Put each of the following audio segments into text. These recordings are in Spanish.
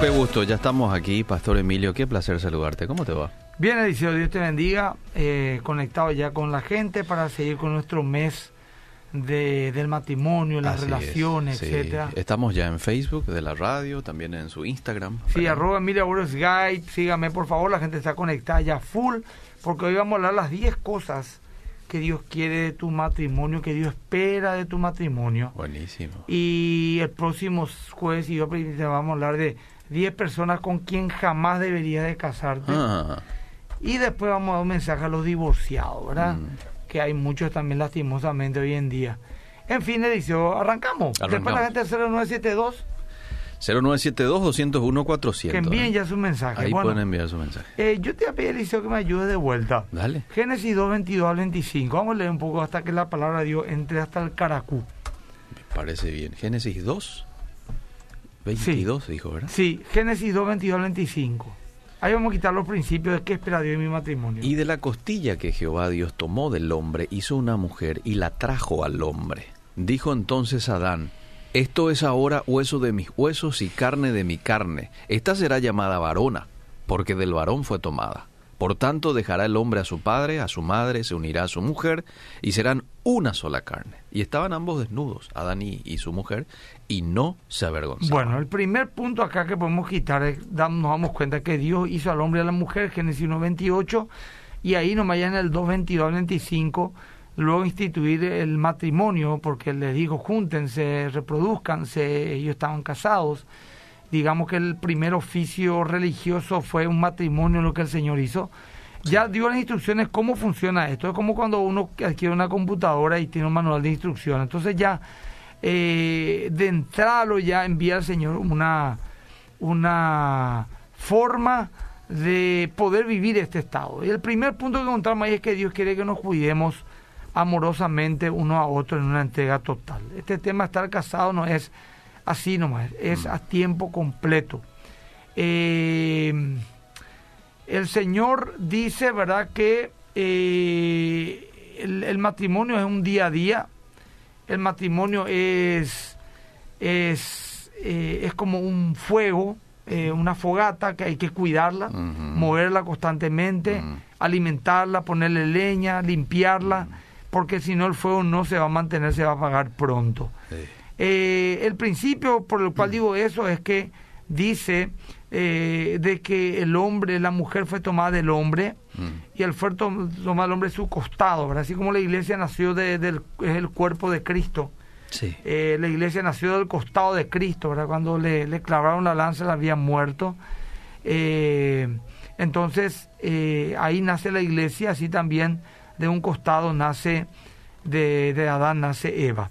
qué gusto, ya estamos aquí, Pastor Emilio, qué placer saludarte, ¿cómo te va? Bien, Eliseo, Dios te bendiga, eh, conectado ya con la gente para seguir con nuestro mes de, del matrimonio, las Así relaciones, es, sí. etcétera. Estamos ya en Facebook de la radio, también en su Instagram. Sí, ¿verdad? arroba Emilia Guide, sígame por favor, la gente está conectada ya full, porque hoy vamos a hablar las 10 cosas que Dios quiere de tu matrimonio, que Dios espera de tu matrimonio. Buenísimo. Y el próximo jueves, Dios permite, vamos a hablar de 10 personas con quien jamás deberías de casarte. Ah, Y después vamos a dar un mensaje a los divorciados, ¿verdad? Mm. Que hay muchos también lastimosamente hoy en día. En fin, edición, arrancamos. Después Arrancamos. la gente del 0972, 0972-201-400. que envíen ya su mensaje. Ahí Bueno, pueden enviar su mensaje. eh, yo te voy a pedir, Eliseo, que me ayude de vuelta. Dale. Génesis 2, 22 al 25. Vamos a leer un poco hasta que la palabra de Dios entre hasta el caracú. Me parece bien. Génesis 2, 22 dijo, ¿verdad? Sí, Génesis 2, 22 al 25. Ahí vamos a quitar los principios de qué espera Dios en mi matrimonio. Y de la costilla que Jehová Dios tomó del hombre, hizo una mujer y la trajo al hombre. Dijo entonces Adán, esto es ahora hueso de mis huesos y carne de mi carne. Esta será llamada varona, porque del varón fue tomada. Por tanto dejará el hombre a su padre, a su madre, se unirá a su mujer, y serán una sola carne. Y estaban ambos desnudos, Adán y, y su mujer, y no se avergonzaban. Bueno, el primer punto acá que podemos quitar es, nos damos cuenta que Dios hizo al hombre y a la mujer, Génesis 1.28, y ahí nomás ya en el 2.22 al 25, luego instituir el matrimonio, porque les dijo, júntense, reproduzcanse, ellos estaban casados. Digamos que el primer oficio religioso fue un matrimonio, lo que el Señor hizo. Ya dio las instrucciones cómo funciona esto. Es como cuando uno adquiere una computadora y tiene un manual de instrucciones. Entonces ya eh, de entrada ya envía al Señor una, una forma de poder vivir este estado. Y el primer punto que encontramos ahí es que Dios quiere que nos cuidemos amorosamente uno a otro en una entrega total. Este tema de estar casado no es así nomás, es a tiempo completo. Eh, el Señor dice, ¿verdad?, que eh, el, el matrimonio es un día a día, el matrimonio es, es, eh, es como un fuego, eh, una fogata que hay que cuidarla, moverla constantemente, alimentarla, ponerle leña, limpiarla, porque si no el fuego no se va a mantener, se va a apagar pronto. Sí. El principio por el cual digo eso es que dice eh, de que el hombre, la mujer fue tomada del hombre Mm. y el fue tom- tomado del hombre de su costado, ¿verdad? Así como la iglesia nació de- del es el cuerpo de Cristo. Sí. Eh, la iglesia nació del costado de Cristo, ¿verdad? Cuando le, le clavaron la lanza, la había muerto. Eh, entonces, ahí nace la iglesia, así también de un costado nace, de, de Adán nace Eva.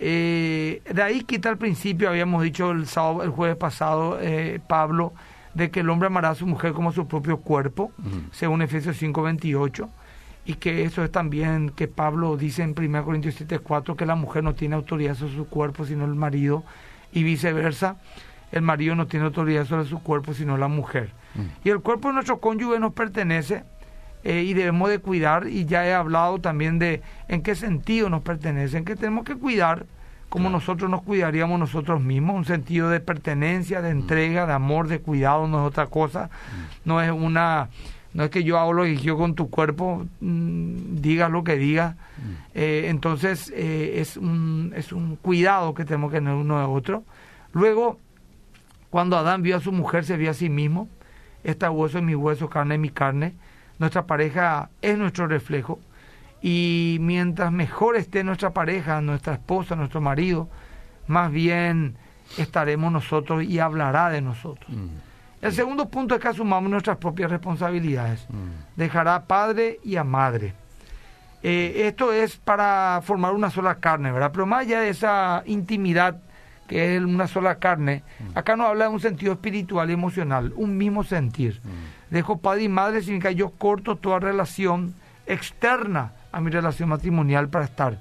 Eh, de ahí quita al principio, habíamos dicho el, sábado, el jueves pasado, eh, Pablo, de que el hombre amará a su mujer como su propio cuerpo, según Efesios 5:28, y que eso es también que Pablo dice en 1 Corintios 7:4 que la mujer no tiene autoridad sobre su cuerpo sino el marido, y viceversa, el marido no tiene autoridad sobre su cuerpo sino la mujer. Mm. Y el cuerpo de nuestro cónyuge nos pertenece eh, y debemos de cuidar, y ya he hablado también de en qué sentido nos pertenece, en que tenemos que cuidar como nosotros nos cuidaríamos nosotros mismos, un sentido de pertenencia, de entrega, de amor, de cuidado, no es otra cosa, no es una, no es que yo hago lo que quiero con tu cuerpo, mm, digas lo que digas, Eh, entonces eh, es, un, es un cuidado que tenemos que tener uno de otro. Luego, cuando Adán vio a su mujer, se vio a sí mismo, esta hueso es mi hueso, carne es mi carne, nuestra pareja es nuestro reflejo, y mientras mejor esté nuestra pareja, nuestra esposa, nuestro marido, más bien estaremos nosotros y hablará de nosotros. Mm. El segundo punto es que asumamos nuestras propias responsabilidades. Mm. Dejará a padre y a madre. Eh, esto es para formar una sola carne, ¿verdad? Pero más allá de esa intimidad que es una sola carne, acá nos habla de un sentido espiritual y emocional, un mismo sentir. Dejo padre y madre significa yo corto toda relación externa a mi relación matrimonial para estar.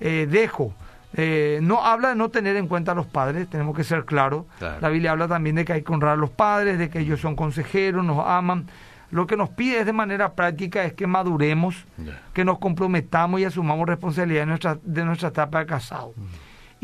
Eh, dejo. Eh, no habla de no tener en cuenta a los padres, tenemos que ser claros. Claro. La Biblia habla también de que hay que honrar a los padres, de que ellos son consejeros, nos aman. Lo que nos pide es de manera práctica es que maduremos, que nos comprometamos y asumamos responsabilidad de nuestra, de nuestra etapa de casado.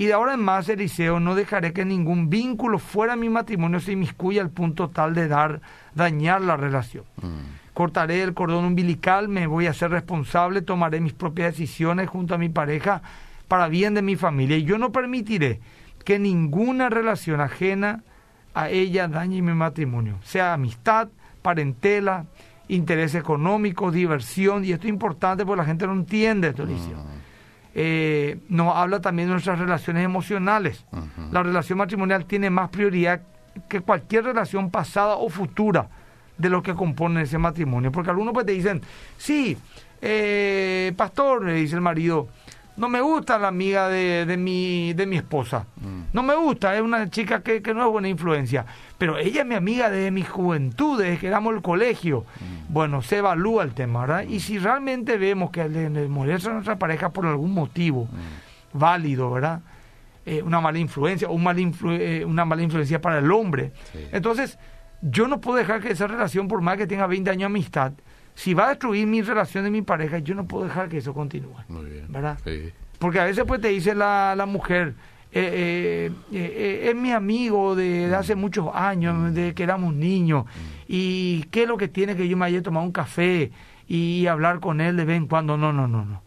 Y de ahora en más, Eliseo, no dejaré que ningún vínculo fuera mi matrimonio se inmiscuya al punto tal de dar, dañar la relación. Mm. Cortaré el cordón umbilical, me voy a ser responsable, tomaré mis propias decisiones junto a mi pareja para bien de mi familia. Y yo no permitiré que ninguna relación ajena a ella dañe mi matrimonio, sea amistad, parentela, interés económico, diversión, y esto es importante porque la gente no entiende esto, Eliseo. Mm eh, nos habla también de nuestras relaciones emocionales. La relación matrimonial tiene más prioridad que cualquier relación pasada o futura de lo que compone ese matrimonio. Porque algunos pues te dicen, sí, eh, pastor, le dice el marido, no me gusta la amiga de, de, mi, de mi esposa. Mm. No me gusta, es una chica que, que, no es buena influencia. Pero ella es mi amiga desde mi juventud, desde que éramos el colegio. Mm. Bueno, se evalúa el tema, ¿verdad? Y si realmente vemos que le, molesta a nuestra pareja por algún motivo mm. válido, ¿verdad? Eh, una mala influencia o mal eh, una mala influencia para el hombre. Entonces, yo no puedo dejar que esa relación, por más que tenga 20 años de amistad, si va a destruir mi relación de mi pareja, yo no puedo dejar que eso continúe. Muy bien. ¿Verdad? Porque a veces pues te dice la, la mujer, eh, eh, eh, es mi amigo de, hace muchos años, mm. de que éramos niños, mm. y qué es lo que tiene que yo me haya tomado un café y hablar con él de vez en cuando. No, no, no, no.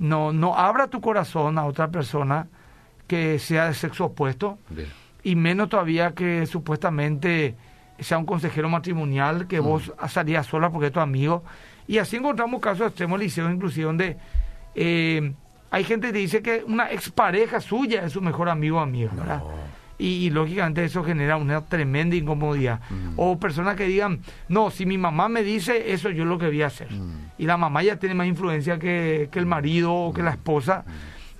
No, no abra tu corazón a otra persona que sea de sexo opuesto, y menos todavía que supuestamente sea un consejero matrimonial que mm. vos salías sola porque es tu amigo. Y así encontramos casos extremos, liceo, inclusive, donde eh, hay gente que dice que una expareja suya es su mejor amigo o amiga, ¿verdad? Y, lógicamente eso genera una tremenda incomodidad. Mm. O personas que digan, no, si mi mamá me dice eso, yo lo que voy a hacer. Mm. Y la mamá ya tiene más influencia que, que el marido o que la esposa.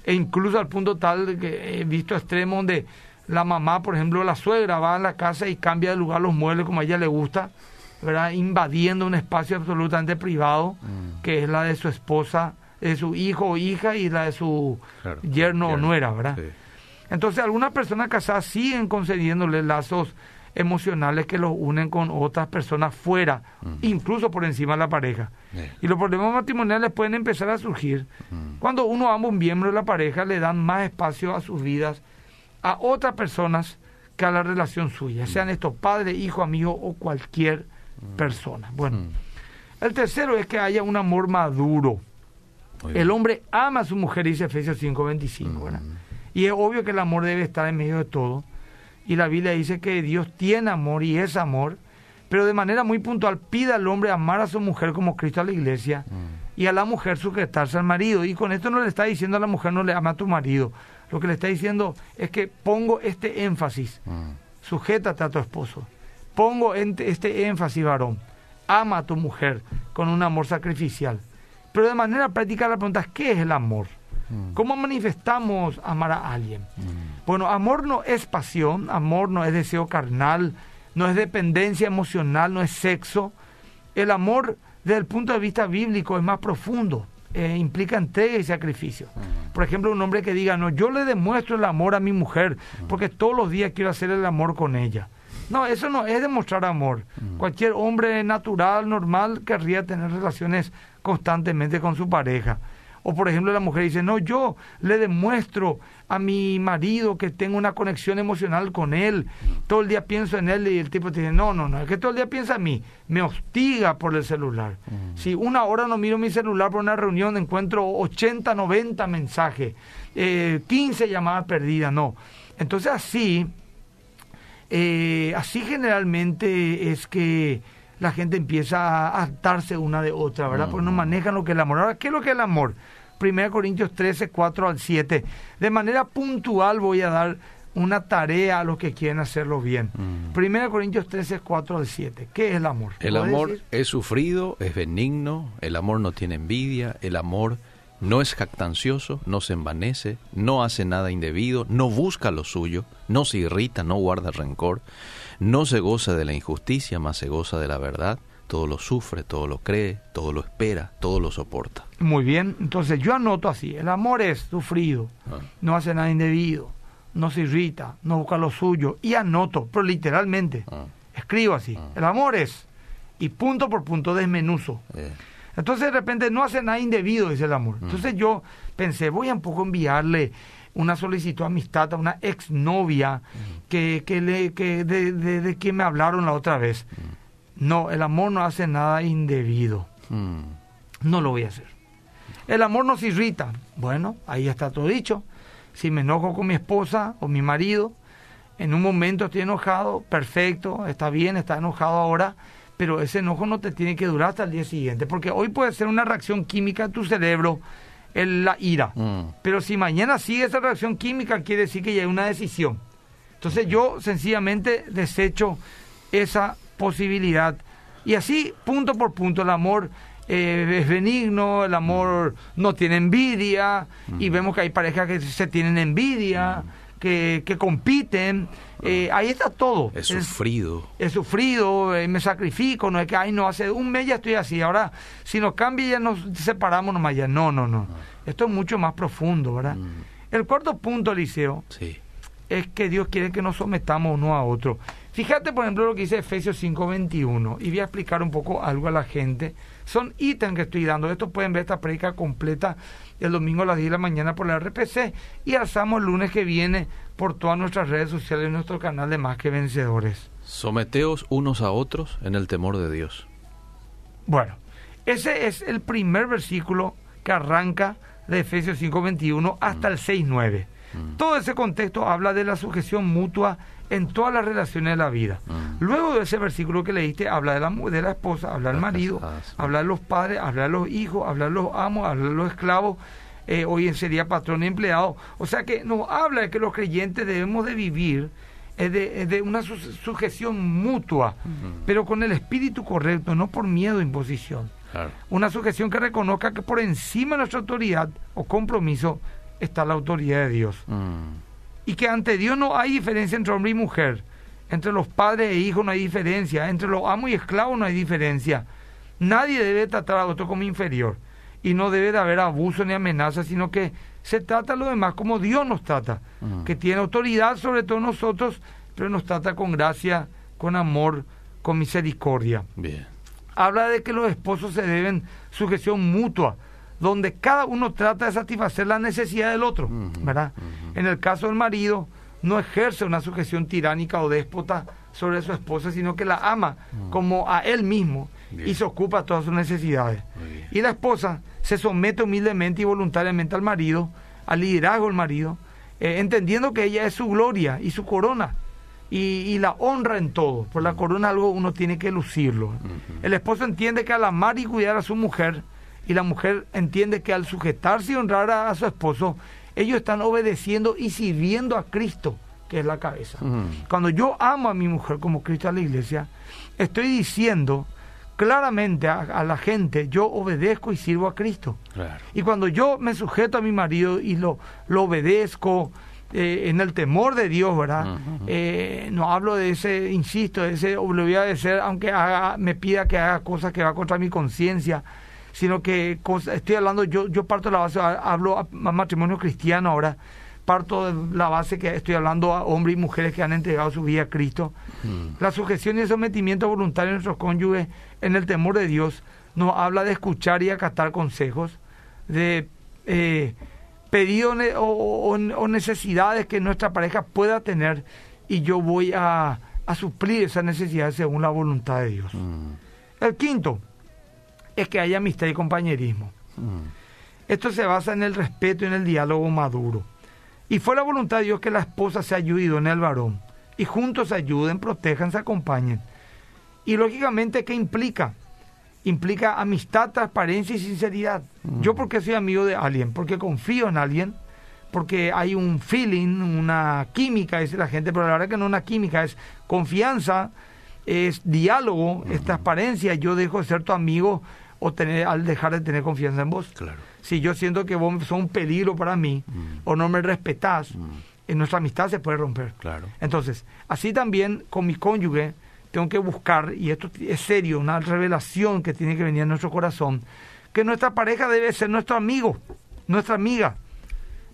E incluso al punto tal que he visto extremos donde la mamá, por ejemplo, la suegra va a la casa y cambia de lugar los muebles como a ella le gusta, ¿verdad? Invadiendo un espacio absolutamente privado, mm. que es la de su esposa, de su hijo o hija y la de su yerno, o nuera, ¿verdad? Entonces, algunas personas casadas siguen concediéndole lazos emocionales que los unen con otras personas fuera, mm. incluso por encima de la pareja. Y los problemas matrimoniales pueden empezar a surgir mm. cuando uno ambos miembros de la pareja le dan más espacio a sus vidas a otras personas que a la relación suya, sean estos padres, hijos, amigos o cualquier mm. persona. Bueno, mm. el tercero es que haya un amor maduro. El hombre ama a su mujer, dice Efesios 5:25, ¿verdad? Mm. Y es obvio que el amor debe estar en medio de todo. Y la Biblia dice que Dios tiene amor y es amor, pero de manera muy puntual pide al hombre amar a su mujer como Cristo a la iglesia y a la mujer sujetarse al marido. Y con esto no le está diciendo a la mujer no le ama a tu marido, lo que le está diciendo es que pongo este énfasis, mm. sujétate a tu esposo, pongo este énfasis, varón, ama a tu mujer con un amor sacrificial. Pero de manera práctica la pregunta es, ¿qué es el amor? Mm. ¿Cómo manifestamos amar a alguien? Mm. Bueno, amor no es pasión, amor no es deseo carnal, no es dependencia emocional, no es sexo. El amor desde el punto de vista bíblico es más profundo. Eh, implica entrega y sacrificio. Por ejemplo, un hombre que diga, no, yo le demuestro el amor a mi mujer, porque todos los días quiero hacer el amor con ella. No, eso no es demostrar amor. Cualquier hombre natural, normal, querría tener relaciones constantemente con su pareja. O por ejemplo la mujer dice, no, yo le demuestro a mi marido que tengo una conexión emocional con él, todo el día pienso en él y el tipo te dice, no, no, no, es que todo el día piensa en mí, me hostiga por el celular. Mm. Si una hora no miro mi celular por una reunión, encuentro 80, 90 mensajes, eh, 15 llamadas perdidas, no. Entonces así, eh, así generalmente es que la gente empieza a atarse una de otra, ¿verdad? Porque no manejan lo que es el amor. Ahora, ¿qué es lo que es el amor? 1 Corintios 13, 4 al 7. De manera puntual voy a dar una tarea a los que quieren hacerlo bien. 1 mm. Corintios 13, 4 al 7. ¿Qué es el amor? El amor es sufrido, es benigno, el amor no tiene envidia, el amor no es jactancioso, no se envanece, no hace nada indebido, no busca lo suyo, no se irrita, no guarda rencor, no se goza de la injusticia, más se goza de la verdad, todo lo sufre, todo lo cree, todo lo espera, todo lo soporta. Muy bien, entonces yo anoto así, el amor es sufrido, ah. no hace nada indebido, no se irrita, no busca lo suyo, y anoto, pero literalmente, ah. escribo así, ah. el amor es, y punto por punto desmenuzo. Entonces de repente no hace nada indebido, dice el amor. Entonces yo pensé, voy a un poco enviarle una solicitud de amistad a una exnovia que, que, le, que de, de, de quien me hablaron la otra vez. No, el amor no hace nada indebido. No lo voy a hacer. El amor nos irrita. Bueno, ahí está todo dicho. Si me enojo con mi esposa o mi marido, en un momento estoy enojado, perfecto, está bien, está enojado ahora, pero ese enojo no te tiene que durar hasta el día siguiente, porque hoy puede ser una reacción química en tu cerebro, en la ira. Mm. Pero si mañana sigue esa reacción química, quiere decir que ya hay una decisión. Entonces yo sencillamente desecho esa posibilidad. Y así, punto por punto, el amor eh, es benigno, el amor no tiene envidia, y vemos que hay parejas que se tienen envidia, que, que compiten. eh, ahí está todo. Es sufrido. he sufrido, eh, me sacrifico, no es que, ay, no, hace un mes ya estoy así, ahora si nos cambia ya nos separamos nomás ya. No, no, no. Esto es mucho más profundo, ¿verdad? Mm. El cuarto punto, Eliseo, Sí. es que Dios quiere que nos sometamos uno a otro. Fíjate, por ejemplo, lo que dice Efesios 5:21, y voy a explicar un poco algo a la gente. Son ítems que estoy dando. Estos pueden ver esta predica completa el domingo a las 10 de la mañana por la RPC y alzamos el lunes que viene por todas nuestras redes sociales y nuestro canal de Más que Vencedores. Someteos unos a otros en el temor de Dios. Bueno, ese es el primer versículo que arranca de Efesios 5:21 hasta el 6:9. Todo ese contexto habla de la sujeción mutua en todas las relaciones de la vida. Mm. Luego de ese versículo que leíste, habla de la, de la esposa, habla del marido, habla de los padres, habla de los hijos, habla de los amos, habla de los esclavos. eh, hoy sería patrón y empleado. O sea que nos habla de que los creyentes debemos de vivir eh, de, eh, de una su- sujeción mutua, pero con el espíritu correcto, no por miedo o imposición. Claro. Una sujeción que reconozca que por encima de nuestra autoridad o compromiso está la autoridad de Dios. Mm. Y que ante Dios no hay diferencia entre hombre y mujer. Entre los padres e hijos no hay diferencia. Entre los amos y esclavos no hay diferencia. Nadie debe tratar a otro como inferior. Y no debe de haber abuso ni amenaza, sino que se trata a los demás como Dios nos trata. Que tiene autoridad sobre todos nosotros, pero nos trata con gracia, con amor, con misericordia Bien. habla de que los esposos se deben sujeción mutua, donde cada uno trata de satisfacer la necesidad del otro, ¿verdad? En el caso del marido, no ejerce una sujeción tiránica o déspota sobre su esposa, sino que la ama como a él mismo y se ocupa de todas sus necesidades. Y la esposa se somete humildemente y voluntariamente al marido, al liderazgo del marido, eh, entendiendo que ella es su gloria y su corona. Y, y la honra en todo. Por la corona algo uno tiene que lucirlo. El esposo entiende que al amar y cuidar a su mujer, y la mujer entiende que al sujetarse y honrar a, a su esposo, ellos están obedeciendo y sirviendo a Cristo, que es la cabeza. Cuando yo amo a mi mujer como Cristo a la iglesia, estoy diciendo claramente a, a la gente, yo obedezco y sirvo a Cristo. Claro. Y cuando yo me sujeto a mi marido y lo, lo obedezco eh, en el temor de Dios, ¿verdad? Eh, no hablo de ese, insisto, de ese, voy a decir, aunque haga- me pida que haga cosas que va contra mi conciencia, sino que estoy hablando, yo, yo parto de la base, ha- hablo a, matrimonio cristiano ahora, parto de la base que estoy hablando a hombres y mujeres que han entregado su vida a Cristo. Mm. La sujeción y el sometimiento voluntario de nuestros cónyuges en el temor de Dios nos habla de escuchar y acatar consejos, de eh, pedidos o, o- o necesidades que nuestra pareja pueda tener y yo voy a, a suplir esas necesidades según la voluntad de Dios. Mm. El quinto es que haya amistad y compañerismo. Mm. Esto se basa en el respeto y en el diálogo maduro. Y fue la voluntad de Dios que la esposa se ayude en el varón. Y juntos se ayuden, protejan, se acompañen. Y lógicamente, ¿qué implica? Implica amistad, transparencia y sinceridad. Yo porque soy amigo de alguien, porque confío en alguien, porque hay un feeling, una química, dice la gente, pero la verdad que no es una química, es confianza, es diálogo, es transparencia. Yo dejo de ser tu amigo o tener, al dejar de tener confianza en vos. Claro. Si yo siento que vos sos un peligro para mí Mm. o no me respetás, Mm. en nuestra amistad se puede romper. Claro. Entonces, así también con mi cónyuge tengo que buscar, y esto es serio, una revelación que tiene que venir a nuestro corazón, que nuestra pareja debe ser nuestro amigo, nuestra amiga.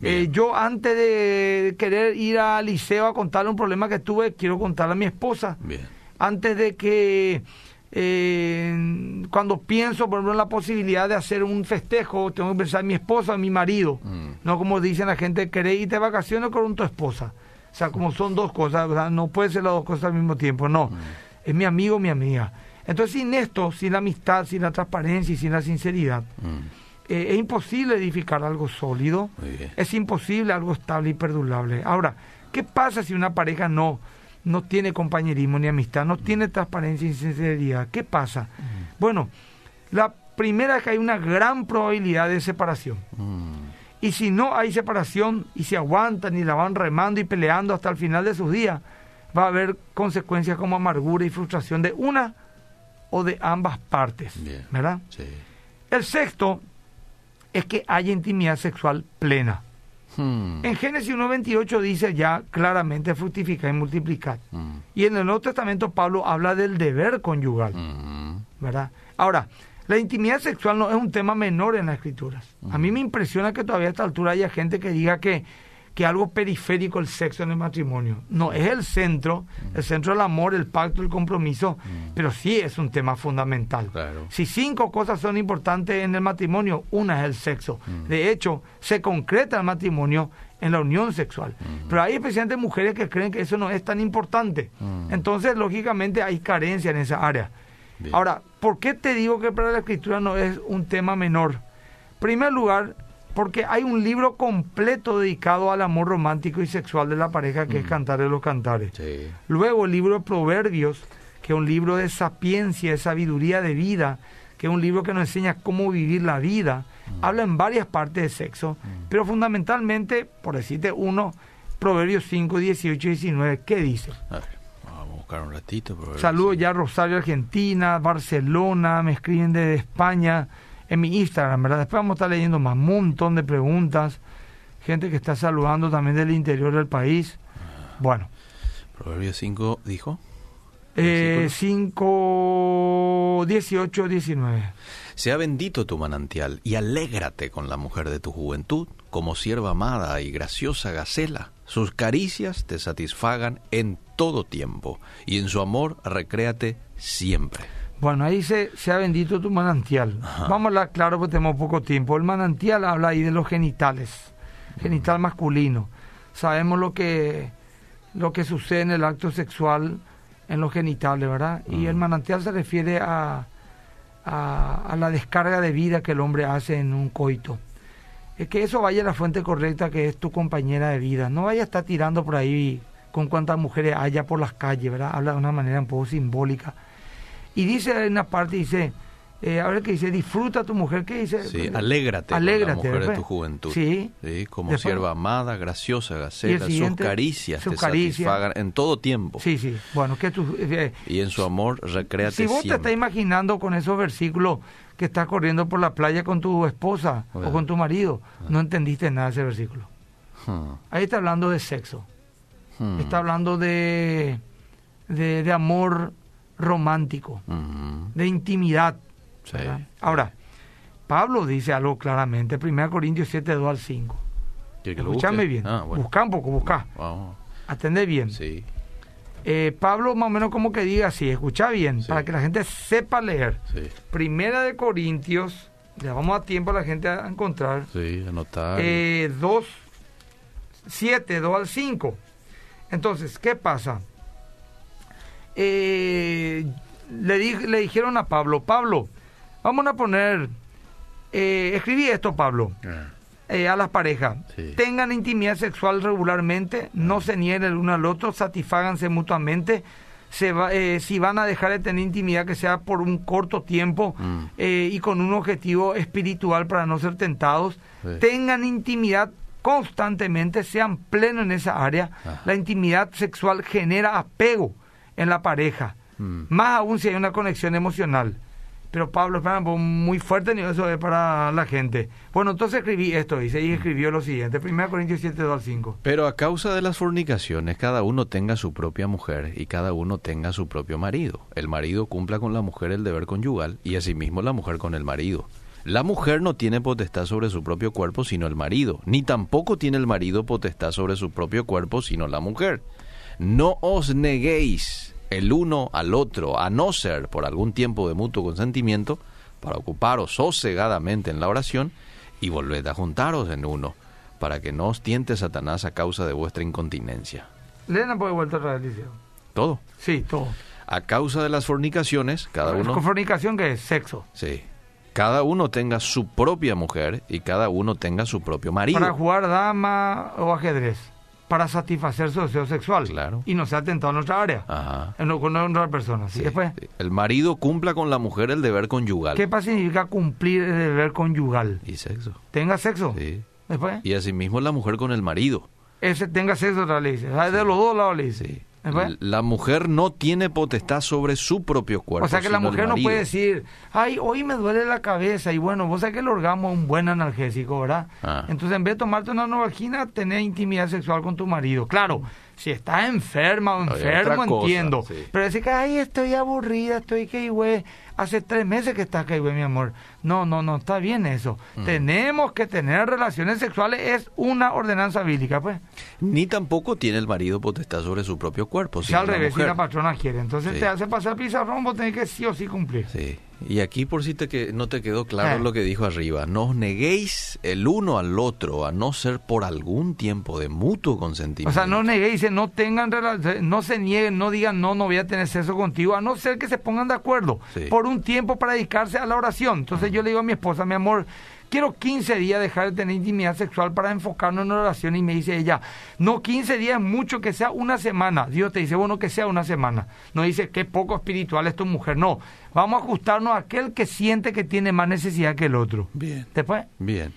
Eh, yo antes de querer ir al liceo a contarle un problema que tuve, quiero contarle a mi esposa Bien. antes de que eh, cuando pienso, por ejemplo, en la posibilidad de hacer un festejo, tengo que pensar en mi esposa, en mi marido. Mm. No como dicen la gente, querés irte de vacaciones con tu esposa. O sea, como son dos cosas, no puede ser las dos cosas al mismo tiempo, no. Es mi amigo, mi amiga. Entonces, sin esto, sin la amistad, sin la transparencia y sin la sinceridad, Mm. eh, es imposible edificar algo sólido, es imposible algo estable y perdurable. Ahora, ¿qué pasa si una pareja no, no tiene compañerismo ni amistad, no tiene transparencia y sinceridad? ¿Qué pasa? Bueno, la primera es que hay una gran probabilidad de separación. Mm. Y si no hay separación y se aguantan y la van remando y peleando hasta el final de sus días, va a haber consecuencias como amargura y frustración de una o de ambas partes. ¿Verdad? Sí. El sexto es que haya intimidad sexual plena. Mm. En Génesis 1.28 dice ya claramente fructificar y multiplicar. Mm. Y en el Nuevo Testamento Pablo habla del deber conyugal. Mm. ¿verdad? Ahora, la intimidad sexual no es un tema menor en las escrituras. A mí me impresiona que todavía a esta altura haya gente que diga que, que algo periférico el sexo en el matrimonio. No, es el centro, el centro del amor, el pacto, el compromiso, pero sí es un tema fundamental. Claro. Si cinco cosas son importantes en el matrimonio, una es el sexo. De hecho, se concreta el matrimonio en la unión sexual. Pero hay especialmente mujeres que creen que eso no es tan importante. Mm. Entonces, lógicamente, hay carencia en esa área. Bien. Ahora, ¿por qué te digo que para la escritura no es un tema menor? En primer lugar, porque hay un libro completo dedicado al amor romántico y sexual de la pareja que es Cantar de los Cantares. Sí. Luego el libro de Proverbios, que es un libro de sapiencia, de sabiduría de vida, que es un libro que nos enseña cómo vivir la vida. Habla en varias partes de sexo, pero fundamentalmente, por decirte uno, Proverbios 5, 18 y 19, ¿qué dice? A ver, vamos a buscar un ratito. Saludos ya a Rosario, Argentina, Barcelona, me escriben de España en mi Instagram, ¿verdad? Después vamos a estar leyendo más, un montón de preguntas, gente que está saludando también del interior del país. Bueno, Proverbios 5 dijo. eh, Versículo. 5, 18, 19. Sea bendito tu manantial y alégrate con la mujer de tu juventud, como sierva amada y graciosa gacela. Sus caricias te satisfagan en todo tiempo y en su amor recréate siempre. Bueno, ahí dice, sea bendito tu manantial. Vamos a hablar claro porque tenemos poco tiempo. El manantial habla ahí de los genitales, genital masculino. Sabemos lo que, lo que sucede en el acto sexual en los genitales, ¿verdad? Y el manantial se refiere a, a, a la descarga de vida que el hombre hace en un coito. Es que eso vaya a la fuente correcta que es tu compañera de vida. No vaya a estar tirando por ahí con cuantas mujeres haya por las calles, ¿verdad? Habla de una manera un poco simbólica. Y dice en una parte, dice, eh, a ver qué dice, disfruta tu mujer, ¿qué dice? Sí, alégrate, Alégrate, con la mujer de ¿verdad? tu juventud. Sí. como Después- sierva amada, graciosa gacela, sus caricias sus te satisfagan en todo tiempo. Sí, sí. Bueno, que tú... eh, Y en su amor recréate si vos te estás imaginando con esos versículos que estás corriendo por la playa con tu esposa o con tu marido, Ah. no entendiste nada de ese versículo. Hmm, Ahí está hablando de sexo, hmm, está hablando de, de, de amor romántico, hmm, de intimidad. sí. Ahora, Pablo dice algo claramente, 1 Corintios 7, 2 al 5. ¿Quiere que lo Escuchame busque? bien, Ah, bueno. busca un poco, busca, atendé bien. Sí. Eh, Pablo más o menos como que diga así, escucha bien, Sí. para que la gente sepa leer. Sí, Primera de Corintios, ya vamos a tiempo a la gente a encontrar, sí, anotar. eh, 2, 7, 2 al 5. Entonces, ¿qué pasa? Eh, le, di- le dijeron a Pablo, Pablo, vamos a poner, eh, escribí esto Pablo, Ah, eh, a las parejas, Sí. tengan intimidad sexual regularmente, no se nieguen el uno al otro, satisfáganse mutuamente, se va- eh, si van a dejar de tener intimidad que sea por un corto tiempo Mm. eh, y con un objetivo espiritual para no ser tentados, Sí. tengan intimidad constantemente, sean plenos en esa área. La intimidad sexual genera apego en la pareja, Mm. más aún si hay una conexión emocional. Pero Pablo, pues, muy fuerte ni eso es para la gente. Bueno, entonces escribí esto, dice, y escribió lo siguiente, 1 Corintios 7, 2 al 5. Pero a causa de las fornicaciones, cada uno tenga su propia mujer y cada uno tenga su propio marido. El marido cumpla con la mujer el deber conyugal y asimismo la mujer con el marido. La mujer no tiene potestad sobre su propio cuerpo sino el marido, ni tampoco tiene el marido potestad sobre su propio cuerpo sino la mujer. No os neguéis el uno al otro, a no ser por algún tiempo de mutuo consentimiento, para ocuparos sosegadamente en la oración, y volved a juntaros en uno, para que no os tiente Satanás a causa de vuestra incontinencia. Lena puede vuelta otra vez. Todo. Sí, todo. A causa de las fornicaciones, cada uno... ¿Con fornicación qué es? Sexo. Sí. Cada uno tenga su propia mujer y cada uno tenga su propio marido. Para jugar dama o ajedrez. Para satisfacer su deseo sexual. Claro. Y no sea atentado en nuestra área. Ajá. En con otra persona. Después. El marido cumpla con la mujer el deber conyugal. ¿qué pasa significa cumplir el deber conyugal? Y sexo. Tenga sexo. Sí. Después, Y asimismo la mujer con el marido. ese tenga sexo, otra le dice. O sea, De los dos lados le dice. Sí. La mujer no tiene potestad sobre su propio cuerpo. o sea que la mujer no puede decir, ay, hoy me duele la cabeza. Y bueno, vos sabés que el orgasmo es un buen analgésico, ¿verdad? Ah. Entonces, en vez de tomarte una novagina, tener intimidad sexual con tu marido. Claro, si estás enferma o enfermo, cosa, entiendo. sí. Pero decir que, ay, estoy aburrida, estoy que güey. Hace tres meses que estás güey, mi amor. No, no, no, está bien eso. Mm. Tenemos que tener relaciones sexuales, es una ordenanza bíblica, pues. Ni tampoco tiene el marido potestad sobre su propio cuerpo. Si al revés, si la patrona quiere. Entonces Sí. te hace pasar pizarrón, vos tenés que sí o sí cumplir. Sí. Y aquí por si te que no te quedó claro Eh. lo que dijo arriba, no os neguéis el uno al otro a no ser por algún tiempo de mutuo consentimiento. O sea, no neguéis, no tengan no se nieguen, no digan no, no voy a tener sexo contigo, a no ser que se pongan de acuerdo Sí. por un tiempo para dedicarse a la oración. Entonces yo le digo a mi esposa, mi amor, quiero 15 días dejar de tener intimidad sexual para enfocarnos en la oración y me dice ella, no, 15 días es mucho, que sea una semana. Dios te dice, bueno, que sea una semana. No dice, qué poco espiritual es tu mujer. No, vamos a ajustarnos a aquel que siente que tiene más necesidad que el otro. Bien. Después, Bien.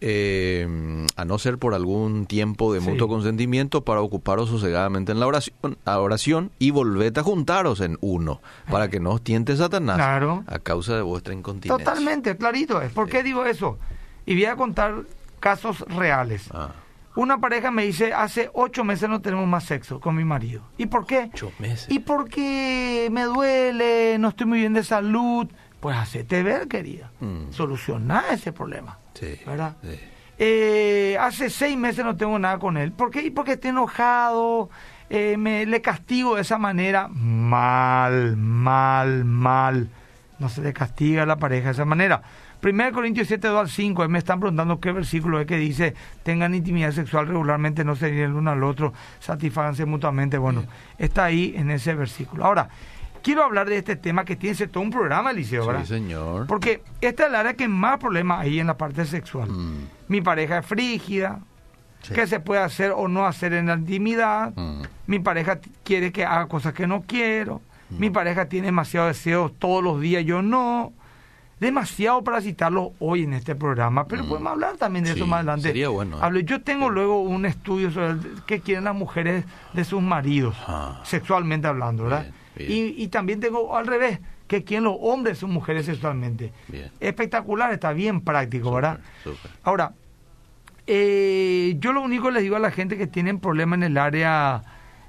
Eh, a no ser por algún tiempo de Sí. mutuo consentimiento para ocuparos sosegadamente en la oración, a oración y volved a juntaros en uno, para que no os tiente Satanás Claro. a causa de vuestra incontinencia. totalmente, clarito es. ¿Por qué digo eso? Y voy a contar casos reales. Ah, Una pareja me dice, hace ocho meses no tenemos más sexo con mi marido. ¿Y por qué? ocho meses. Y porque me duele, no estoy muy bien de salud. Pues hacete ver, querida. Mm. Solucioná ese problema. Sí, ¿Verdad? sí. Eh, hace seis meses no tengo nada con él. ¿Por qué? Y porque estoy enojado, eh, me, le castigo de esa manera. Mal, mal, mal. No se le castiga a la pareja de esa manera. 1 Corintios 7, 2 al 5, ahí me están preguntando qué versículo es que dice, tengan intimidad sexual regularmente, no se el uno al otro, satisfáganse mutuamente. Bueno, está ahí en ese versículo. Ahora, quiero hablar de este tema que tiene todo un programa, Eliseo, ¿verdad? Sí, señor. Porque esta es la área que más problemas hay en la parte sexual. Mm, Mi pareja es frígida. Sí. ¿Qué se puede hacer o no hacer en la intimidad? mm, Mi pareja quiere que haga cosas que no quiero. Mm. Mi pareja tiene demasiado deseo todos los días, yo no. Demasiado para citarlo hoy en este programa, pero podemos hablar también de Sí, eso más adelante. sería bueno, ¿eh? Hablo- yo tengo luego un estudio sobre qué quieren las mujeres de sus maridos, Ah. sexualmente hablando, ¿verdad? Bien, Y, y también tengo al revés, qué quieren los hombres sus mujeres sexualmente. Bien. Espectacular, está bien práctico, ¿verdad? Súper, súper. Ahora, eh, yo lo único que les digo a la gente que tienen problema en el área,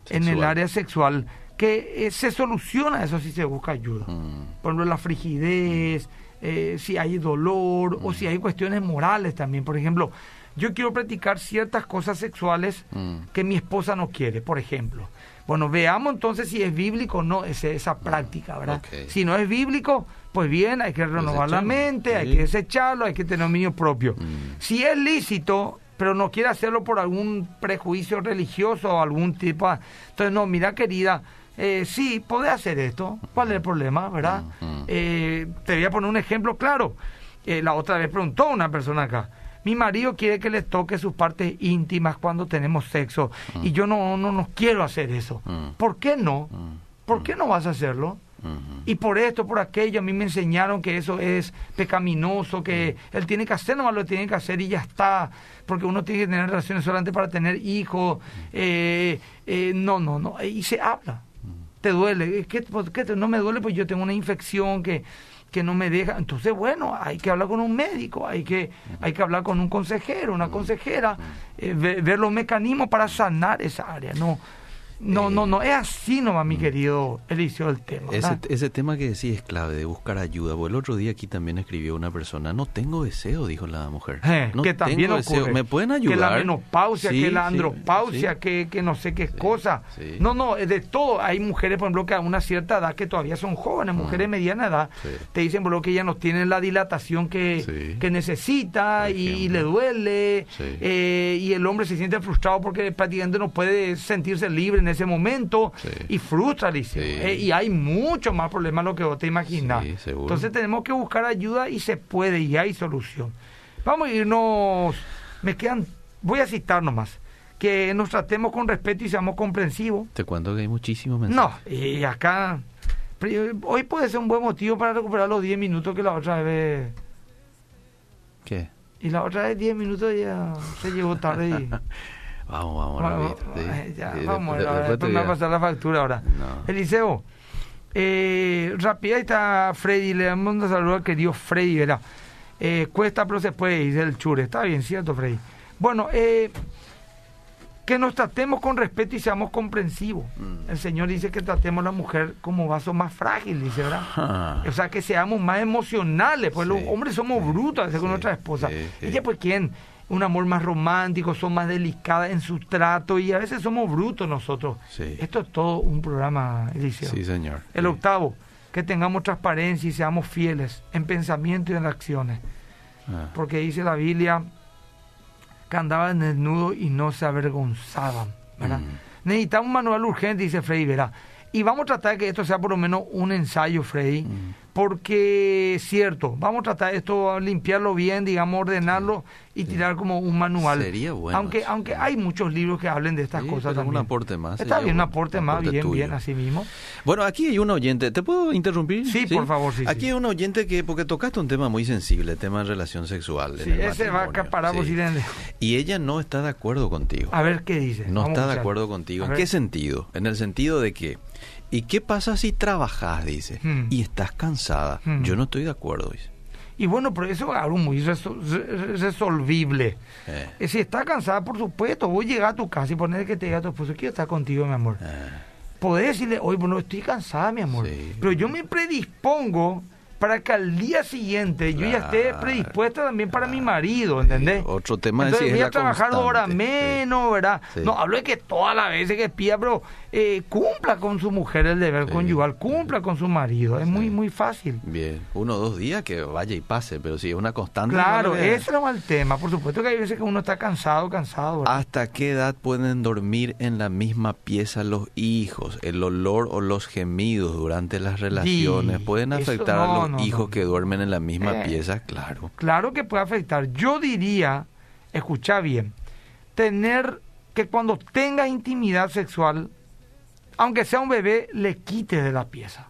en el Sexual. área sexual, que eh, se soluciona eso si se busca ayuda. Mm, Por ejemplo, la frigidez, eh, si hay dolor o si hay cuestiones morales también. Por ejemplo, yo quiero practicar ciertas cosas sexuales mm, que mi esposa no quiere, por ejemplo. Bueno, veamos entonces si es bíblico o no esa práctica, ¿verdad? Si no es bíblico, pues bien, hay que renovar la mente, hay que desecharlo, hay que tener dominio propio. Mm. Si es lícito, pero no quiere hacerlo por algún prejuicio religioso o algún tipo... de- Entonces, no, mira querida, eh, sí, podés hacer esto, ¿cuál es el problema, verdad? Eh, te voy a poner un ejemplo claro. Eh, la otra vez preguntó una persona acá. Mi marido quiere que le toque sus partes íntimas cuando tenemos sexo y yo no, no, no quiero hacer eso. Mm. ¿Por qué no? mm, ¿Por qué no vas a hacerlo? mhm. Y por esto, por aquello, a mí me enseñaron que eso es pecaminoso, que él tiene que hacer, nomás lo tiene que hacer y ya está, porque uno tiene que tener relaciones solamente para tener hijos. Eh, eh, no, no, no, y se habla. ¿Te duele? ¿Qué, te- no me duele? Pues yo tengo una infección que, que no me deja. Entonces, bueno, hay que hablar con un médico, hay que, hay que hablar con un consejero, una consejera, eh, ve- ver, los mecanismos para sanar esa área. No, no, Eh, no, no, es así nomás, mi querido Eliseo, el tema. Ese, ese tema que decís es clave, de buscar ayuda. Porque el otro día aquí también escribió una persona, no tengo deseo, dijo la mujer. Eh, no que también tengo ocurre. deseo. ¿Me pueden ayudar? Que la menopausia, Sí, que la andropausia, sí. que, que no sé qué cosa. No, no, es de todo. Hay mujeres, por ejemplo, que a una cierta edad, que todavía son jóvenes, mujeres de mediana edad, te dicen, por ejemplo, que ya no tienen la dilatación que, que necesita y, le duele. Eh, y el hombre se siente frustrado porque prácticamente no puede sentirse libre en ese momento Sí. y frustra. Sí. Eh, y hay mucho más problemas de lo que vos te imaginas. Sí. Entonces tenemos que buscar ayuda y se puede y hay solución. Vamos a irnos, me quedan, voy a citar nomás, que nos tratemos con respeto y seamos comprensivos. Te cuento que hay muchísimos No, mensajes. y acá, hoy puede ser un buen motivo para recuperar los 10 minutos que la otra vez, ¿Qué? y la otra vez 10 minutos ya se llegó tarde y... Vamos, vamos, Vamos, sí. eh, ya, Sí, vamos, después- me va a pasar la factura ahora. No. Eliseo, eh, rápida ahí está Freddy, le damos un saludo al querido Freddy, ¿verdad? Eh, cuesta, pero se puede, dice el chure. Está bien, ¿cierto, Freddy? Bueno, eh, que nos tratemos con respeto y seamos comprensivos. Mm. El Señor dice que tratemos a la mujer como vaso más frágil, dice, ¿verdad? Ah. O sea, que seamos más emocionales, pues Sí, los hombres somos brutos a veces con sí, nuestra esposa. sí, sí. Ella, pues, ¿quién? Un amor más romántico, son más delicadas en su trato y a veces somos brutos nosotros. Sí. Esto es todo un programa, Eliseo. Sí, señor. El Sí. octavo, que tengamos transparencia y seamos fieles en pensamiento y en acciones. Ah. Porque dice la Biblia que andaban desnudos y no se avergonzaban. ¿verdad? Mm. Necesitamos un manual urgente, dice Freddy, ¿verdad? Y vamos a tratar de que esto sea por lo menos un ensayo, Freddy, Mm. Porque es cierto, vamos a tratar esto, limpiarlo bien, digamos, ordenarlo y tirar como un manual. Sería bueno Aunque, eso. aunque hay muchos libros que hablen de estas Sí, cosas pero un también. aporte más Está bien, un aporte más, aporte bien, tuyo. bien, así mismo. Bueno, aquí hay un oyente. ¿Te puedo interrumpir? Sí, por favor, sí, Aquí hay un oyente que, porque tocaste un tema muy sensible, el tema de relación sexual. en Sí, el ese va a acaparar. Y ella no está de acuerdo contigo. A ver qué dice. No Vamos está de acuerdo contigo. ¿En qué sentido? En el sentido de que, ¿y qué pasa si trabajas, dice, Hmm. y estás cansada? Hmm. Yo no estoy de acuerdo, dice. Y bueno, pero eso es algo muy resol- re- resolvible. Eh, Eh, Si estás cansada, por supuesto, voy a llegar a tu casa y poner que te diga a tu esposo, quiero estar contigo, mi amor. eh, Podés decirle, oye, bueno, estoy cansada, mi amor. Sí. Pero yo me predispongo para que al día siguiente yo ya esté predispuesta también para mi marido, ¿entendés? otro tema es Entonces si es voy a trabajar dos horas menos, ¿verdad? Sí. No, hablo de que todas las veces que pida, pero eh, cumpla con su mujer el deber Sí. conyugal, cumpla con su marido. Es muy, Sí. muy fácil. bien, uno o dos días que vaya y pase, pero si es una constante. Claro, no ese es el tema. Por supuesto que hay veces que uno está cansado, cansado. ¿verdad? ¿Hasta qué edad pueden dormir en la misma pieza los hijos? El olor o los gemidos durante las relaciones pueden eso afectar no, a los no, hijos que duermen en la misma Eh. pieza, claro. Claro que puede afectar. Yo diría, escucha bien, tener que cuando tengas intimidad sexual, aunque sea un bebé, le quites de la pieza.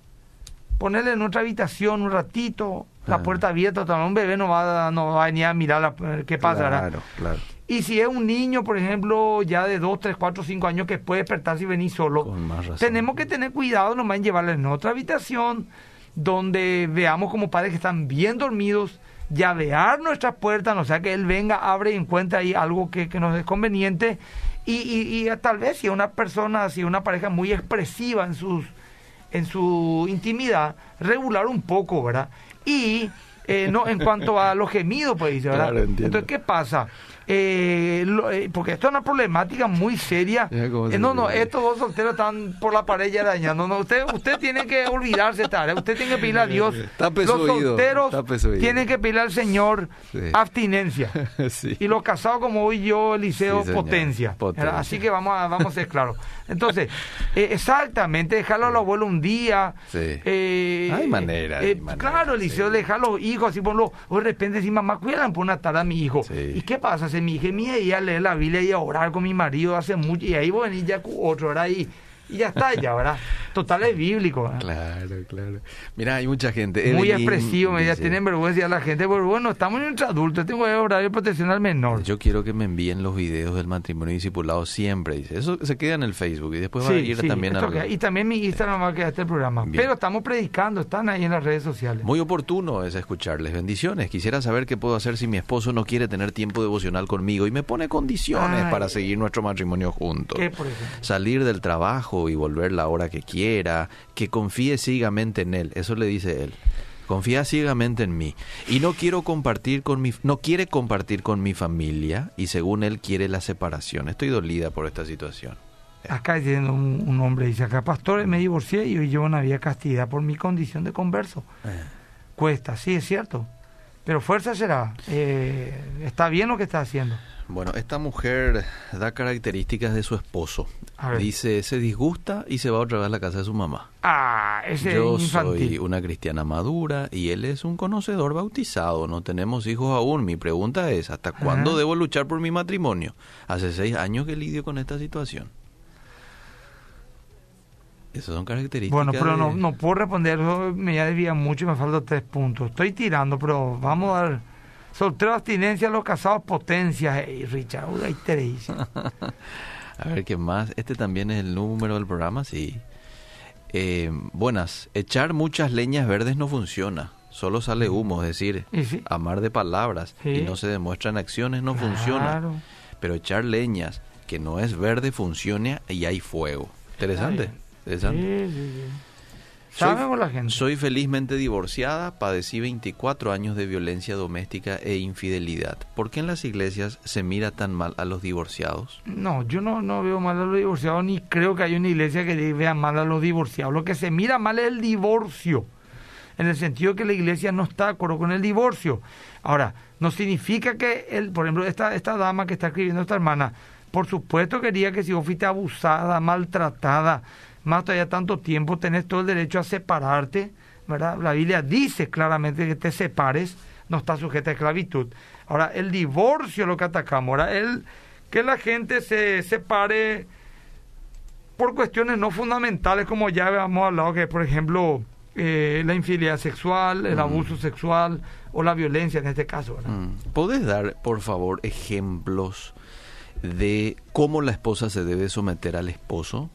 Ponerle en otra habitación un ratito, la Ah. puerta abierta, también un bebé no va, a- no va a venir a mirar la- qué pasará. Claro, claro. Y si es un niño, por ejemplo, ya de 2, 3, 4, 5 años que puede despertarse y venir solo, Con más razón. tenemos que tener cuidado nomás en llevarle en otra habitación donde veamos como padres que están bien dormidos, llavear nuestras puertas, no sea que él venga, abre y encuentre ahí algo que, que nos es conveniente. Y, y- y tal vez si una persona, si una pareja muy expresiva en sus en su intimidad, regular un poco, ¿verdad? Y eh, no en cuanto a los gemidos, pues dice, ¿verdad? Claro. Entonces, ¿qué pasa? Eh, lo- eh, porque esto es una problemática muy seria. Eh, no, no, estos dos solteros están por la pared ya dañando. No, usted, usted tiene que olvidarse, tal, usted tiene que pedirle a Dios. Está Los solteros está tienen que pedirle al Señor Sí. abstinencia. sí. Y los casados como hoy yo, Eliseo, Sí, señor. potencia. Potencia. Así que vamos a, vamos a ser claros. Entonces, eh, exactamente, dejarlo a los abuelos un día. Hay manera, hay manera, claro, Eliseo, dejar a los hijos así, ponlo. O de repente, si mamá, cuídala por una tarde a mi hijo. ¿Y qué pasa? Si mi hija mía iba a leer la Biblia y a orar con mi marido hace mucho, y ahí voy a venir ya otro, ¿verdad? Y y ya está, ya, ¿verdad? Total es bíblico. ¿verdad? Claro, claro. Mira, hay mucha gente. Muy Evelyn expresivo, me dice, tienen vergüenza la gente, pero bueno, estamos entre adultos, tengo horario de protección al menor. Yo quiero que me envíen los videos del matrimonio discipulado siempre, dice. Eso se queda en el Facebook y después va a ir también al... queda. Y también mi Instagram va a quedar este programa. Bien. Pero estamos predicando, están ahí en las redes sociales. Muy oportuno es escucharles. Bendiciones. Quisiera saber qué puedo hacer si mi esposo no quiere tener tiempo devocional conmigo y me pone condiciones Ay. para seguir nuestro matrimonio juntos. ¿Qué, por? Salir del trabajo y volver la hora que quiera, que confíe ciegamente en él. Eso le dice él. Confía ciegamente en mí y no quiero compartir con mi no quiere compartir con mi familia y según él quiere la separación. Estoy dolida por esta situación. Acá diciendo un, un hombre, dice acá, pastor, me divorcié y hoy llevo una vida castidad por mi condición de converso. Cuesta, sí, es cierto. Pero fuerza será. Eh, está bien lo que está haciendo. Bueno, esta mujer da características de su esposo. Dice, se disgusta y se va otra vez a la casa de su mamá. Ah, ese Yo es infantil. soy una cristiana madura y él es un conocedor bautizado. No tenemos hijos aún. Mi pregunta es, ¿hasta cuándo debo luchar por mi matrimonio? Hace seis años que lidio con esta situación. Esas son características. Bueno, pero no, de- no puedo responder, me ya desvía mucho y me faltan tres puntos. Estoy tirando, pero vamos a dar... Soltero, abstinencia, los casados, potencia. Hey, Richard, te dice. A ver, ¿qué más? Este también es el número del programa, sí. Eh, buenas. Echar muchas leñas verdes no funciona. Solo sale humo, es decir, sí. amar de palabras Sí. y no se demuestran acciones no funciona. Pero echar leñas que no es verde funciona y hay fuego. Interesante. Interesante. Sí, sí, sí. Soy- la gente. Soy felizmente divorciada, padecí 24 años de violencia doméstica e infidelidad. ¿Por qué en las iglesias se mira tan mal a los divorciados? No, yo no, no veo mal a los divorciados, ni creo que haya una iglesia que vea mal a los divorciados. Lo que se mira mal es el divorcio, en el sentido que la iglesia no está de acuerdo con el divorcio. Ahora, no significa que, el, por ejemplo, esta, esta dama que está escribiendo esta hermana, por supuesto quería que si vos fuiste abusada, maltratada, más todavía tanto tiempo, tenés todo el derecho a separarte, ¿verdad? La Biblia dice claramente que te separes, no está sujeta a esclavitud. Ahora, el divorcio es lo que atacamos. Ahora, el que la gente se separe por cuestiones no fundamentales, como ya habíamos hablado, que por ejemplo eh, la infidelidad sexual, el Mm. abuso sexual o la violencia en este caso. Mm. ¿Podés dar, por favor, ejemplos de cómo la esposa se debe someter al esposo?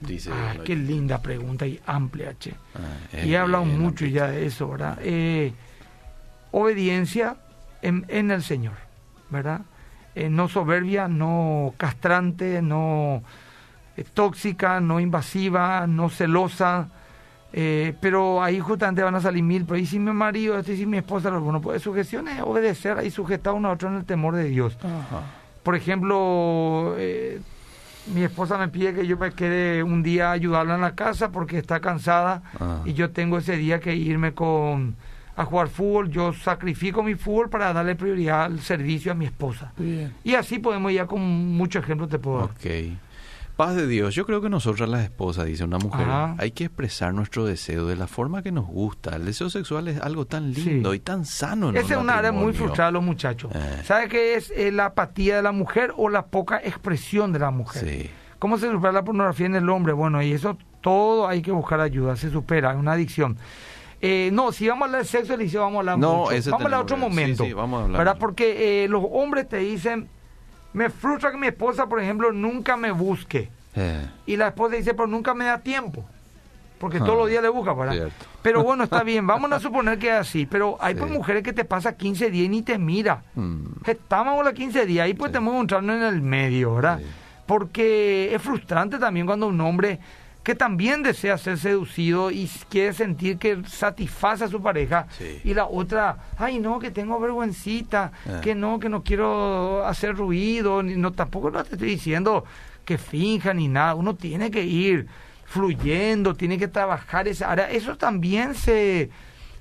Dice. Ah, qué linda pregunta y amplia, che. ah, Y he hablado mucho ya de eso, ¿verdad? Eh, obediencia en, en el Señor, ¿verdad? Eh, no soberbia, no castrante, no eh, tóxica, no invasiva, no celosa. pero ahí justamente van a salir mil, pero y si mi marido, este y si mi esposa, bueno, pues sujeción es obedecer y sujetar uno a otro en el temor de Dios. Ajá. Por ejemplo, mi esposa me pide que yo me quede un día a ayudarla en la casa porque está cansada Ah. y yo tengo ese día que irme con a jugar fútbol. Yo sacrifico mi fútbol para darle prioridad al servicio a mi esposa. Y así podemos ya con muchos ejemplos te puedo dar. Ok. Paz de Dios, yo creo que nosotras las esposas, dice una mujer, Ajá. hay que expresar nuestro deseo de la forma que nos gusta. El deseo sexual es algo tan lindo Sí. y tan sano. En Esa es un una área muy frustrada de los muchachos. Eh. ¿Sabe qué es eh, la apatía de la mujer o la poca expresión de la mujer? Sí. ¿Cómo se supera la pornografía en el hombre? Bueno, y eso todo hay que buscar ayuda, se supera, es una adicción. Eh, no, si vamos a hablar de sexo, Eliseo, vamos a hablar No, mucho. ese Vamos a hablar otro sí, momento. sí, vamos a hablar. ¿Verdad? Porque eh, los hombres te dicen, me frustra que mi esposa, por ejemplo, nunca me busque. Eh, Y la esposa dice, pero nunca me da tiempo. Porque Ah, todos los días le busca, ¿verdad? cierto. Pero bueno, está bien, vamos a suponer que es así. Pero hay Sí. pues mujeres que te pasa 15 días y ni te mira. mm, Estamos los 15 días, ahí pues Sí. tenemos que encontrarnos en el medio, ¿verdad? Sí. Porque es frustrante también cuando un hombre que también desea ser seducido y quiere sentir que satisface a su pareja Sí. y la otra, ay no, que tengo vergüencita, Ah. que no, que no quiero hacer ruido, ni, no tampoco no te estoy diciendo que finja ni nada, uno tiene que ir fluyendo, tiene que trabajar esa área, eso también se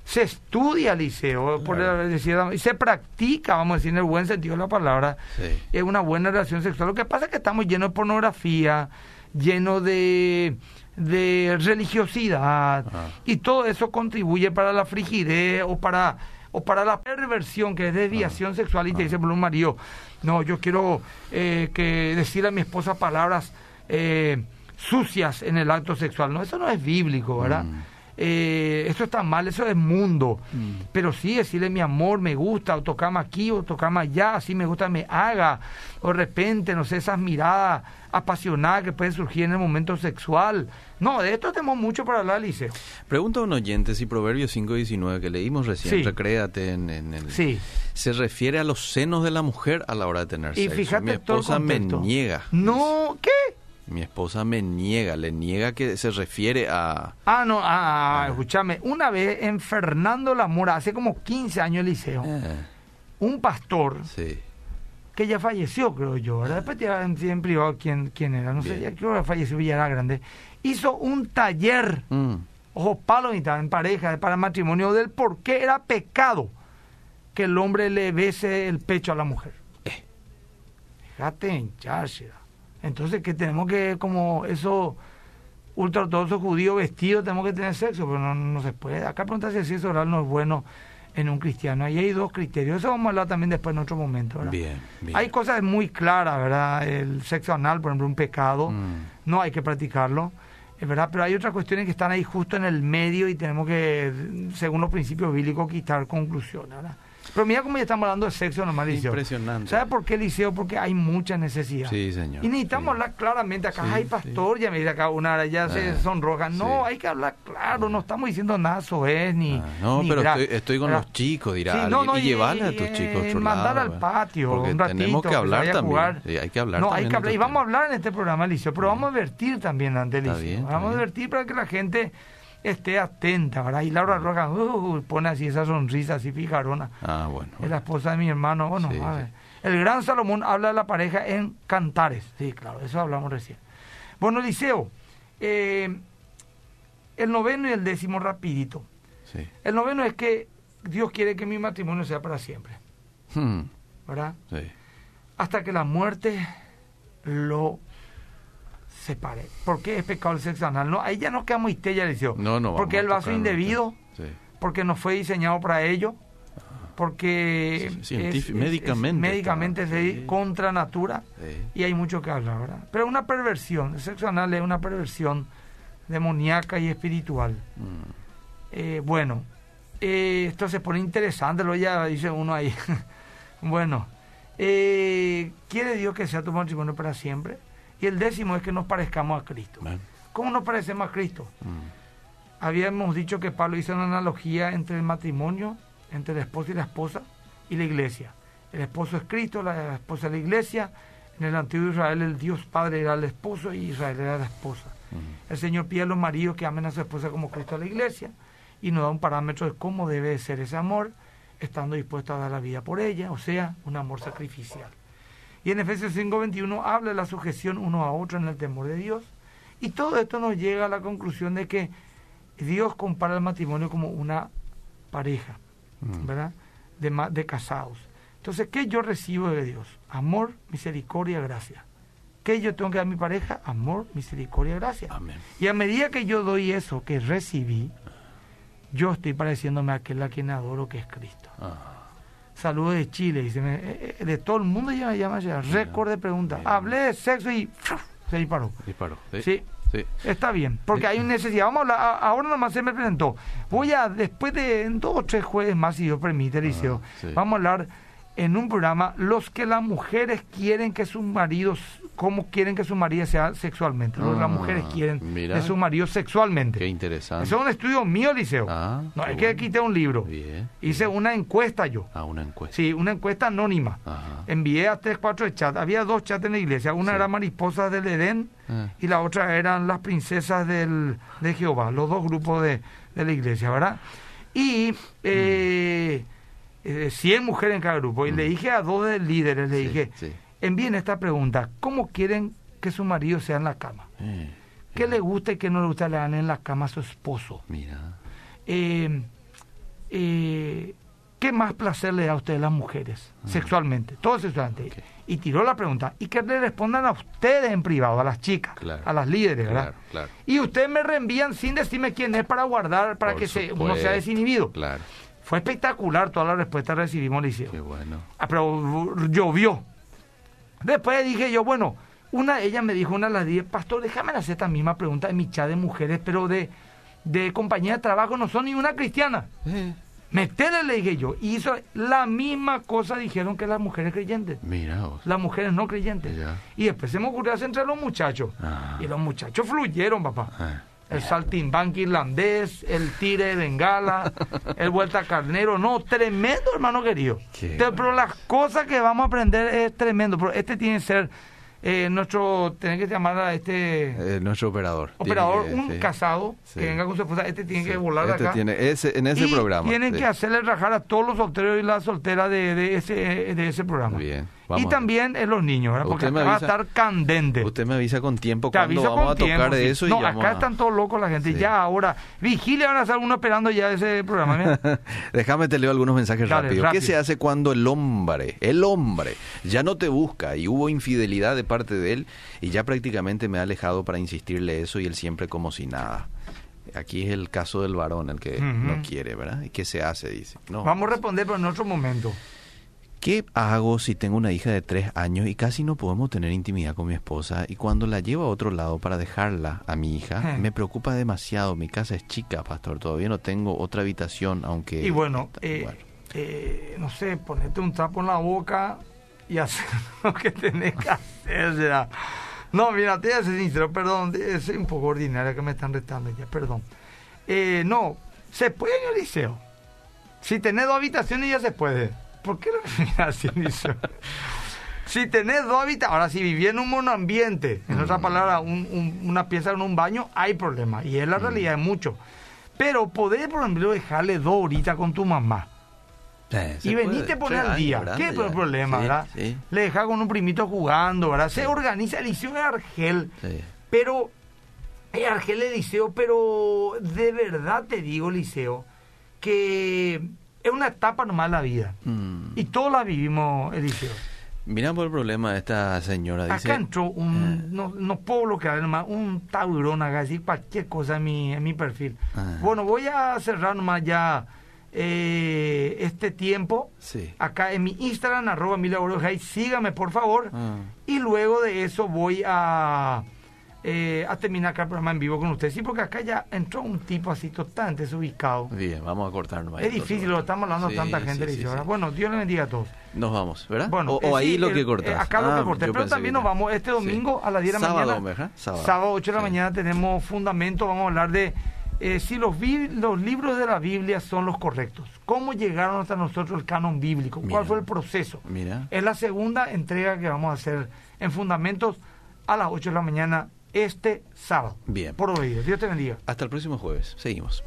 se estudia, Liceo, por Claro. decir, y se practica, vamos a decir, en el buen sentido de la palabra, sí. es una buena relación sexual. Lo que pasa es que estamos llenos de pornografía, llenos de, de religiosidad, Ah. y todo eso contribuye para la frigidez o para o para la perversión, que es desviación sexual, y te Ah. dice por un marido, no, yo quiero eh, que decirle a mi esposa palabras eh, sucias en el acto sexual. No, eso no es bíblico, ¿verdad? Mm. Eh, eso está mal, eso es mundo. Mm. Pero sí decirle mi amor, me gusta, o tocame aquí, o tocame allá, así me gusta, me haga. O de repente, no sé, esas miradas apasionadas que pueden surgir en el momento sexual. No, de esto tenemos mucho para hablar, Liceo. Pregunta a un oyente si Proverbios 5.19 que leímos recién, Sí. recréate en, en el... Sí. Se refiere a los senos de la mujer a la hora de tener Y sexo. fíjate Mi todo el esposa me niega. No, ¿qué? Mi esposa me niega, le niega que se refiere a... Ah, no, ah, ah, escúchame. Una vez en Fernando La Mora, hace como 15 años, Liceo, Eh, un pastor sí. que ya falleció, creo yo, ¿verdad? Después te en, en privado quién, quién era, no sé, ya creo que falleció, ya era grande. Hizo un taller, Mm, ojo, palo y tal, en pareja, para matrimonio, del por qué era pecado que el hombre le bese el pecho a la mujer. Eh. Fíjate, hincharse. Entonces, que tenemos que, como eso, ultraortodoxo judío vestido, tenemos que tener sexo, pero no, no se puede. Acá pregunta si el sexo oral no es bueno en un cristiano. Ahí hay dos criterios. Eso vamos a hablar también después en otro momento, ¿verdad? bien, bien. Hay cosas muy claras, ¿verdad? El sexo anal, por ejemplo, un pecado, Mm. no hay que practicarlo, es verdad, pero hay otras cuestiones que están ahí justo en el medio y tenemos que, según los principios bíblicos, quitar conclusiones, ¿verdad? Pero mira cómo ya estamos hablando de sexo normal, Liceo. Impresionante. ¿Sabe por qué, Liceo? Porque hay mucha necesidad. Sí, señor. Y necesitamos sí. hablar claramente. Acá Sí, hay pastor, ya me dice acá una ya se Ah, sonroja. No, hay que hablar claro, no estamos diciendo nada soez ni. Ah, no, ni pero estoy, estoy con ¿verdad? los chicos, dirá no, no, y, llevarle a tus eh, chicos otro mandar lado, al ¿verdad? patio, Porque un ratito, tenemos que hablar también. jugar. Sí, hay que hablar No, hay que hablar. Y vamos a hablar en este programa, Licio, pero vamos a advertir también ante Vamos a advertir para que la gente esté atenta, ¿verdad? Y Laura Roja uh, pone así esa sonrisa así fijarona. Ah, bueno. Es la esposa de mi hermano. Bueno, Sí, a sí. ver. El gran Salomón habla de la pareja en cantares. Sí, claro, eso hablamos recién. Bueno, Liceo, eh, el noveno y el décimo rapidito. Sí. El noveno es que Dios quiere que mi matrimonio sea para siempre, Hmm, ¿verdad? sí. Hasta que la muerte lo separe. ¿Por qué es pecado el sexo anal? No, ahí ya nos quedamos histérica, Liceo. No, no. Porque el vaso indebido, Sí. porque no fue diseñado para ello, porque es- médicamente está, es de sí. contra natura Sí. y hay mucho que hablar, ¿verdad? Pero una perversión, el sexo anal es una perversión demoníaca y espiritual. Mm, Eh, bueno, eh, esto se pone interesante, lo ya dice uno ahí. bueno, eh, ¿quiere Dios que sea tu matrimonio para siempre? Y el décimo es que nos parezcamos a Cristo. ¿Cómo nos parecemos a Cristo? mm, Habíamos dicho que Pablo hizo una analogía entre el matrimonio, entre el esposo y la esposa, y la iglesia. El esposo es Cristo, la esposa es la iglesia. En el antiguo Israel el Dios Padre era el esposo y Israel era la esposa. mm. El Señor pide a los maridos que amen a su esposa como Cristo a la iglesia y nos da un parámetro de cómo debe ser ese amor, estando dispuesto a dar la vida por ella, o sea, un amor sacrificial. Y en Efesios 5:21 habla de la sujeción uno a otro en el temor de Dios. Y todo esto nos llega a la conclusión de que Dios compara el matrimonio como una pareja, Mm. ¿verdad? De, casados. Entonces, ¿qué yo recibo de Dios? Amor, misericordia, gracia. ¿Qué yo tengo que dar a mi pareja? Amor, misericordia, gracia. Amén. Y a medida que yo doy eso que recibí, yo estoy pareciéndome a aquel a quien adoro que es Cristo. Ah, Saludos de Chile, dice, me- eh, eh, de todo el mundo ya me llama ya, récord de preguntas. Hablé de sexo y ¡fuf! se disparó. disparó. Sí. Sí, sí. está bien, porque hay una necesidad. Vamos a hablar, ahora nomás se me presentó. Voy a, después de en dos o tres jueves más, si Dios permite, Eliseo, Ah, vamos a hablar en un programa los que las mujeres quieren que sus maridos, cómo quieren que su marido sea sexualmente, lo que las Ah, mujeres quieren mira. de su marido sexualmente. Qué interesante. Eso es un estudio mío, Liceo. Ah, no, es que bueno. quité un libro. Bien. Hice una encuesta yo. A una encuesta. Sí, una encuesta anónima. Ajá. Envié a tres, cuatro chats. Había dos chats en la iglesia. Una Sí. era Mariposas del Edén Ah, y la otra eran las princesas del, de Jehová. Los dos grupos de, de la iglesia, ¿verdad? Y eh, eh, 100 mujeres en cada grupo. Y le dije a dos de líderes, le sí, dije, sí. Envíen esta pregunta. ¿Cómo quieren que su marido sea en la cama? Eh, ¿Qué le gusta y qué no le gusta le dan en la cama a su esposo? Mira. eh, eh, ¿qué más placer le da a ustedes las mujeres sexualmente? Todo sexualmente. Y tiró la pregunta. Y que le respondan a ustedes en privado, a las chicas, Claro. a las líderes, ¿verdad? Claro. Y ustedes me reenvían sin decirme quién es para guardar, para Por que se, uno sea desinhibido. Claro. Fue espectacular toda la respuesta que recibimos, Liceo. Qué bueno. Ah, pero llovió. Después dije yo, bueno, una de ellas me dijo, una de las diez, pastor, déjame hacer esta misma pregunta en mi chat de mujeres, pero de, de compañía de trabajo no son ni una cristiana. Eh, Metele, le dije yo. Y hizo la misma cosa dijeron que las mujeres creyentes. mira vos. Las mujeres no creyentes. Ya. Y después se me ocurrió hacer entre los muchachos. Ah. Y los muchachos fluyeron, papá. Ah. El saltimbanqui irlandés, el tire de bengala, el vuelta carnero. No, tremendo, hermano querido. Qué pero las cosas que vamos a aprender es tremendo. Pero este tiene que ser eh, nuestro, tiene que llamar a este Eh, nuestro operador. Operador, que- un sí. casado, Sí. que venga con su esposa. Este tiene Sí. que volar Este acá. tiene ese, en ese y programa. Tienen que hacerle rajar a todos los solteros y las solteras de, de ese, de ese programa. Bien. Y también en los niños, ¿verdad? porque va a estar candente. Usted me avisa con tiempo Te cuando vamos con a tocar tiempo, sí. eso No, acá a- están todos locos la gente. Sí. Ya ahora, vigilia, van a estar uno esperando ya ese programa. Déjame te leo algunos mensajes Dale, rápido. rápido. ¿Qué se hace cuando el hombre, el hombre, ya no te busca y hubo infidelidad de parte de él y ya prácticamente me ha alejado para insistirle eso y él siempre como si nada? Aquí es el caso del varón, el que Ujú. no quiere, ¿verdad? ¿Y qué se hace? Dice. No. Vamos a responder, pero en otro momento. ¿Qué hago si tengo una hija de tres años y casi no podemos tener intimidad con mi esposa? Y cuando la llevo a otro lado para dejarla a mi hija, me preocupa demasiado. Mi casa es chica, pastor. Todavía no tengo otra habitación, aunque... y bueno, eh, bueno. eh, no sé, ponete un trapo en la boca y hacer lo que tenés que hacer. ya. No, mira, te voy a ser sincero, perdón, es un poco ordinaria que me están retando ya, perdón. Eh, no, se puede en el liceo. Si tenés dos habitaciones ya se puede. ¿Por qué lo mira así? Si tenés dos habitaciones, ahora si vivís en un monoambiente, en otra palabra, un- un- una pieza en un baño, hay problema. Y es la realidad de muchos. Pero podés, por ejemplo, dejarle dos horitas con tu mamá. Se y veniste poner Tres al día. ¿Qué problema, Sí, verdad? Sí, Le deja con un primito jugando, ¿verdad? Se Sí. organiza el liceo de Argel. sí. Pero, eh, Argel de liceo, pero de verdad te digo, liceo, que es una etapa normal de la vida. Mm. Y todos la vivimos, Eliseo. Mira por el problema de esta señora. Dice, Acá entró un, no, no puedo bloquear nomás, un taurón acá, decir cualquier cosa en mi, en mi perfil. Ah. Bueno, voy a cerrar nomás ya eh, este tiempo. Sí. Acá en mi Instagram, arroba Borojay, sígame por favor. Ah. Y luego de eso voy a, eh, a terminar acá el programa en vivo con ustedes. Sí, porque acá ya entró un tipo así totalmente desubicado. Bien, vamos a cortar nomás. Es difícil, lo estamos hablando Sí, tanta gente. sí, sí. Bueno, Dios le bendiga a todos. Nos vamos, ¿verdad? Bueno, o, eh, o ahí sí, lo que eh, cortás. acá lo Ah, que corté, pero también nos vamos este domingo a las 10 de la Sábado, mañana. ¿verdad? Sábado. Sábado 8 de la mañana tenemos fundamento, vamos a hablar de eh, si los, los libros de la Biblia son los correctos. ¿Cómo llegaron hasta nosotros el canon bíblico? Mira. ¿Cuál fue el proceso? Mira. Es la segunda entrega que vamos a hacer en Fundamentos a las 8 de la mañana este sábado. Bien. Por oído. Dios te bendiga. Hasta el próximo jueves. Seguimos.